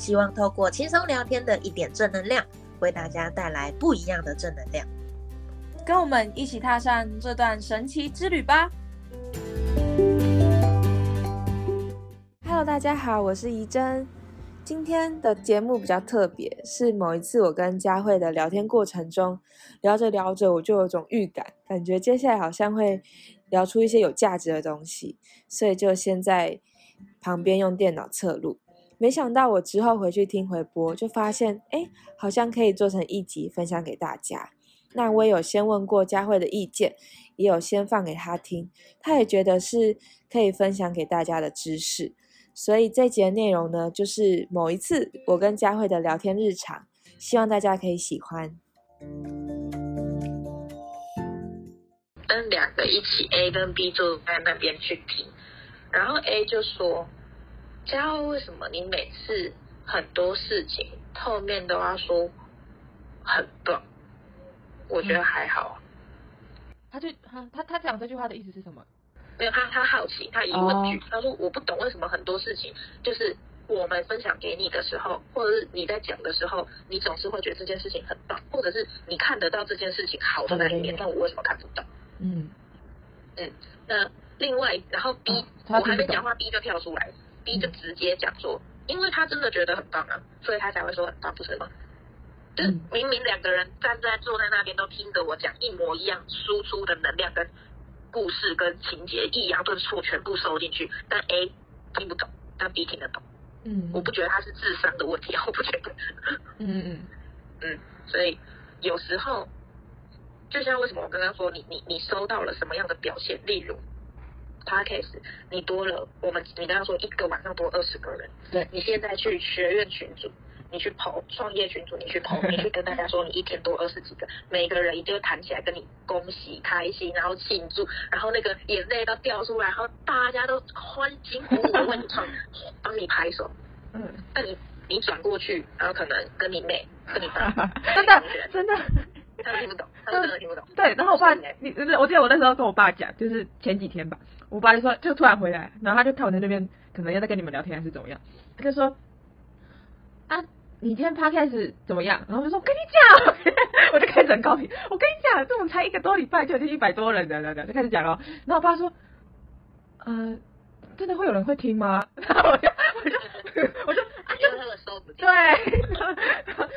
希望透过轻松聊天的一点正能量，为大家带来不一样的正能量。跟我们一起踏上这段神奇之旅吧！Hello，大家好，我是怡珍。今天的节目比较特别，是某一次我跟佳慧的聊天过程中，聊着聊着我就有种预感，感觉接下来好像会聊出一些有价值的东西，所以就先在旁边用电脑测录。没想到我之后回去听回播，就发现哎，好像可以做成一集分享给大家。那我也有先问过佳慧的意见，也有先放给她听，她也觉得是可以分享给大家的知识。所以这节内容呢，就是某一次我跟佳慧的聊天日常，希望大家可以喜欢。跟两个一起 A 跟 B 坐在那边去听，然后 A 就说。佳慧，为什么你每次很多事情后面都要说很棒？我觉得还好。他就他他他讲这句话的意思是什么？没有，他他好奇，他疑问句，他说我不懂为什么很多事情就是我们分享给你的时候，或者是你在讲的时候，你总是会觉得这件事情很棒，或者是你看得到这件事情好的那一面，但我为什么看不到？嗯嗯，那另外，然后 B，我还没讲话，B 就跳出来。B 就直接讲说，因为他真的觉得很棒啊，所以他才会说很棒，不是吗？就是明明两个人站在坐在那边都听着我讲一模一样，输出的能量跟故事跟情节抑扬顿挫全部收进去，但 A 听不懂，但 B 听得懂。嗯，我不觉得他是智商的问题，我不觉得。嗯嗯嗯，所以有时候就像为什么我刚刚说你你你收到了什么样的表现，例如。Podcast，你多了，我们你刚刚说一个晚上多二十个人，对，你现在去学院群组，你去跑创业群组，你去跑，你去跟大家说你一天多二十几个，每个人一定会弹起来跟你恭喜开心，然后庆祝，然后那个眼泪都掉出来，然后大家都欢欣鼓舞的为你唱，帮你拍手，嗯，那你你转过去，然后可能跟你妹跟你爸，真 的真的。他听不懂，他真的听不懂。对，然后我爸，你我记得我那时候跟我爸讲，就是前几天吧，我爸就说，就突然回来，然后他就看我在那边，可能要在跟你们聊天还是怎么样，他就说，啊，你今天 podcast 怎么样？然后我就说，我跟你讲，我就开始很高兴，我跟你讲，这种才一个多礼拜就已经一百多人的，这样就开始讲了。然后我爸说，呃，真的会有人会听吗？然后我就我就我就。对，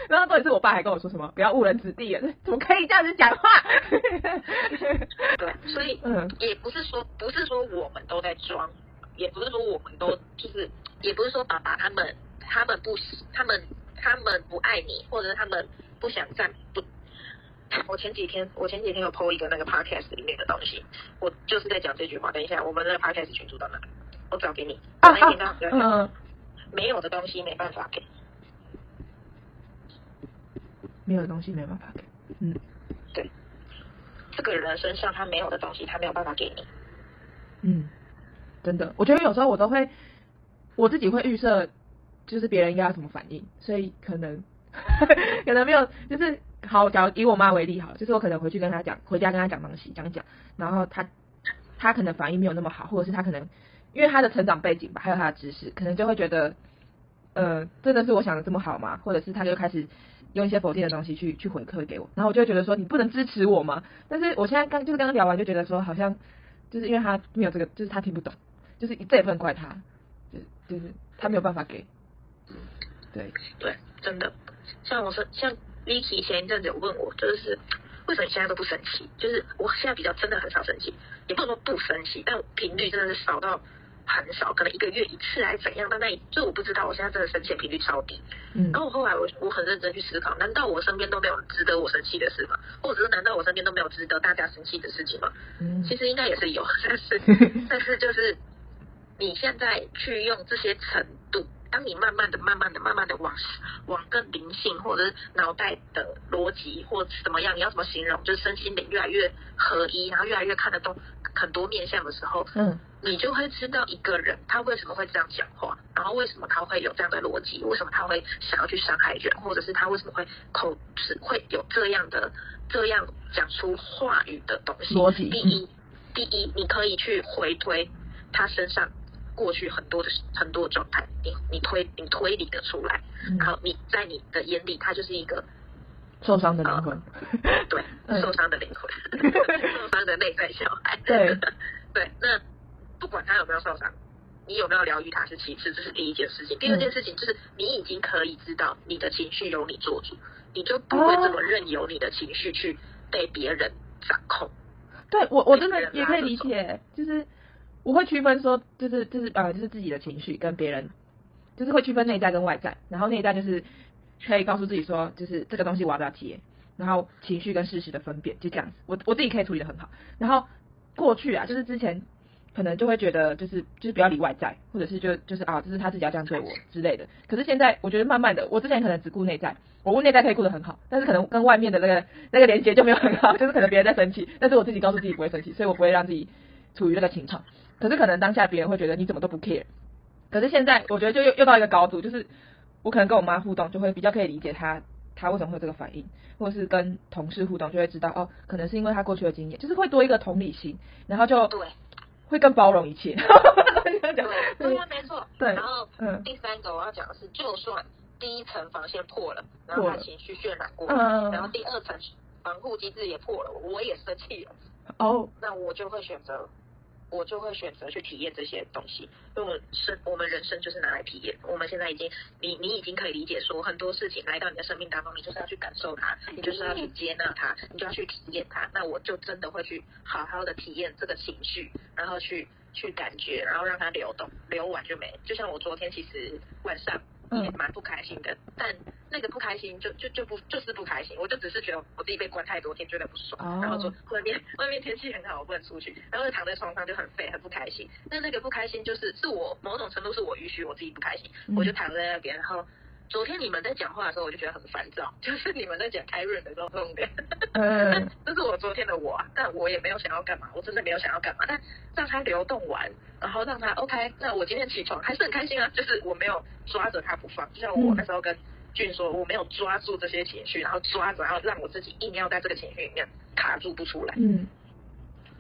然后到底是我爸还跟我说什么，不要误人子弟啊，怎么可以这样子讲话？对，所以嗯，也不是说不是说我们都在装，也不是说我们都就是，也不是说爸爸他们他们不他们他们不爱你，或者是他们不想站不。我前几天我前几天有 PO 一个那个 podcast 里面的东西，我就是在讲这句话。等一下，我们的 podcast 群组到哪？我找给你。啊啊嗯。没有的东西没办法给，没有的东西没办法给，嗯，对，这个人身上他没有的东西，他没有办法给你，嗯，真的，我觉得有时候我都会，我自己会预设，就是别人应该要怎么反应，所以可能 可能没有，就是好，假如以我妈为例好，就是我可能回去跟她讲，回家跟她讲东西，讲讲，然后她她可能反应没有那么好，或者是她可能。因为她的成长背景吧，还有她的知识，可能就会觉得，呃，真的是我想的这么好吗？或者是她就开始用一些否定的东西去去回馈给我，然后我就觉得说，你不能支持我吗？但是我现在刚就是刚刚聊完，就觉得说，好像就是因为他没有这个，就是他听不懂，就是这也不能怪他，就就是他没有办法给，对对，真的，像我说，像 Vicky 前一阵子有问我，就是为什么你现在都不生气？就是我现在比较真的很少生气，也不能说不生气，但频率真的是少到。很少，可能一个月一次还是怎样？但那就我不知道，我现在真的生气频率超低。嗯，然后我后来我我很认真去思考，难道我身边都没有值得我生气的事吗？或者是难道我身边都没有值得大家生气的事情吗？嗯，其实应该也是有，但是 但是就是你现在去用这些程度当你慢慢的、慢慢的、慢慢的往往更灵性，或者是脑袋的逻辑，或怎么样，你要怎么形容，就是身心灵越来越合一，然后越来越看得懂很多面相的时候，嗯，你就会知道一个人他为什么会这样讲话，然后为什么他会有这样的逻辑，为什么他会想要去伤害人，或者是他为什么会口齿会有这样的这样讲出话语的东西。逻辑第一，第一，你可以去回推他身上过去很多的很多的状态，你你推你推理的出来，嗯。然后你在你的眼里，他就是一个受伤的灵魂，对嗯。受伤的灵魂，受伤的内在小孩。对。对，那不管他有没有受伤，你有没有疗愈他是其次，这是第一件事情。第二件事情就是你已经可以知道你的情绪由你做主，你就不会这么任由你的情绪去被别人掌控。对我我真的也可以理解，就是我会区分说，就是就是呃，就是自己的情绪跟别人，就是会区分内在跟外在，然后内在就是可以告诉自己说，就是这个东西我要不要接，然后情绪跟事实的分辨就这样子，我我自己可以处理的很好。然后过去啊，就是之前可能就会觉得就是就是不要理外在，或者是就就是啊，就是他自己要这样对我之类的。可是现在我觉得慢慢的，我之前可能只顾内在，我顾内在可以顾得很好，但是可能跟外面的那个那个连接就没有很好，就是可能别人在生气，但是我自己告诉自己不会生气，所以我不会让自己处于那个情况。可是可能当下别人会觉得你怎么都不 care，可是现在我觉得就又又到一个高度，就是我可能跟我妈互动就会比较可以理解她她为什么会有这个反应，或者是跟同事互动就会知道哦，可能是因为她过去的经验，就是会多一个同理心，然后就对。会更包容一切。对，对啊，没错。对然后嗯。第三个我要讲的是，就算第一层防线破了，然后破了他情绪渲染过，嗯然后第二层防护机制也破了，我也生气了，哦，那我就会选择，我就会选择去体验这些东西，因为我们生我们人生就是拿来体验。我们现在已经，你你已经可以理解说，很多事情来到你的生命当中，你就是要去感受它，你就是要去接纳它，你就要去体验它。那我就真的会去好好的体验这个情绪，然后去去感觉，然后让它流动，流完就没。就像我昨天其实晚上也蛮不开心的，但那个不开心就就就不就是不开心，我就只是觉得我自己被关太多天，觉得不爽，哦。然后说外面外面天气很好，我不能出去，然后就躺在床上就很废，很不开心。那那个不开心就是是我某种程度是我允许我自己不开心，嗯我就躺在那边，然后。昨天你们在讲话的时候，我就觉得很烦躁，就是你们在讲开润的时候重点。嗯 这是我昨天的我啊，但我也没有想要干嘛，我真的没有想要干嘛，但让它流动完，然后让它 OK，那我今天起床还是很开心啊，就是我没有抓着它不放，就像我嗯那时候跟俊说，我没有抓住这些情绪，然后抓着，然后让我自己硬要在这个情绪里面卡住不出来。嗯。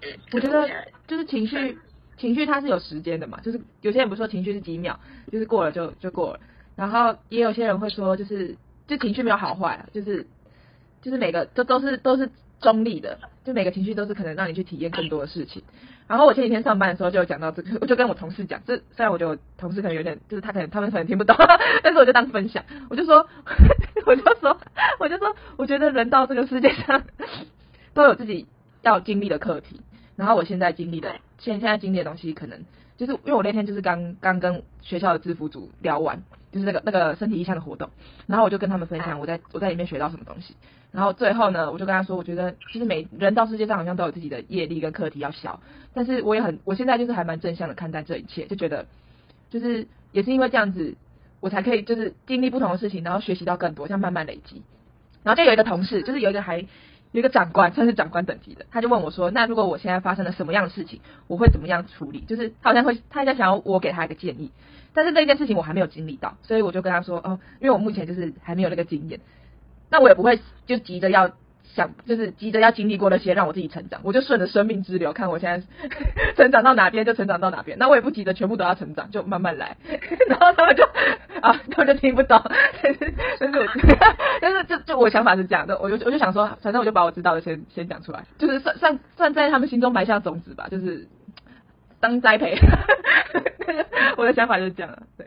嗯，我觉得就是情绪，情绪它是有时间的嘛，就是有些人不是说情绪是几秒，就是过了就就过了，然后也有些人会说就是就情绪没有好坏，就是就是每个都都是都是中立的，就每个情绪都是可能让你去体验更多的事情。然后我前几天上班的时候就有讲到这个，我就跟我同事讲，这虽然我觉得我同事可能有点，就是他可能他们可能听不懂，但是我就当分享，我就说，我就说，我就说，我觉得人到这个世界上 都有自己要经历的课题，然后我现在经历的，现现在经历的东西，可能就是因为我那天就是刚刚跟学校的制服组聊完，就是那个那个身体意向的活动，然后我就跟他们分享我在我在里面学到什么东西，然后最后呢，我就跟他说，我觉得其实每人到世界上好像都有自己的业力跟课题要消，但是我也很我现在就是还蛮正向的看待这一切，就觉得就是也是因为这样子，我才可以就是经历不同的事情，然后学习到更多，这样慢慢累积。然后就有一个同事，就是有一个还有一个长官，算是长官等级的，他就问我说：“那如果我现在发生了什么样的事情，我会怎么样处理？”就是他好像会，他在想要我给他一个建议，但是这件事情我还没有经历到，所以我就跟他说：“哦，因为我目前就是还没有那个经验，那我也不会就急着要想，就是急着要经历过那些让我自己成长，我就顺着生命之流，看我现在 成长到哪边就成长到哪边，那我也不急着全部都要成长，就慢慢来。然后他们就啊，他们就听不懂，但是但是就就我想法是这样的，我就我就想说，反正我就把我知道的先先讲出来，就是算算算在他们心中埋下种子吧，就是当栽培。我的想法就是这样，对。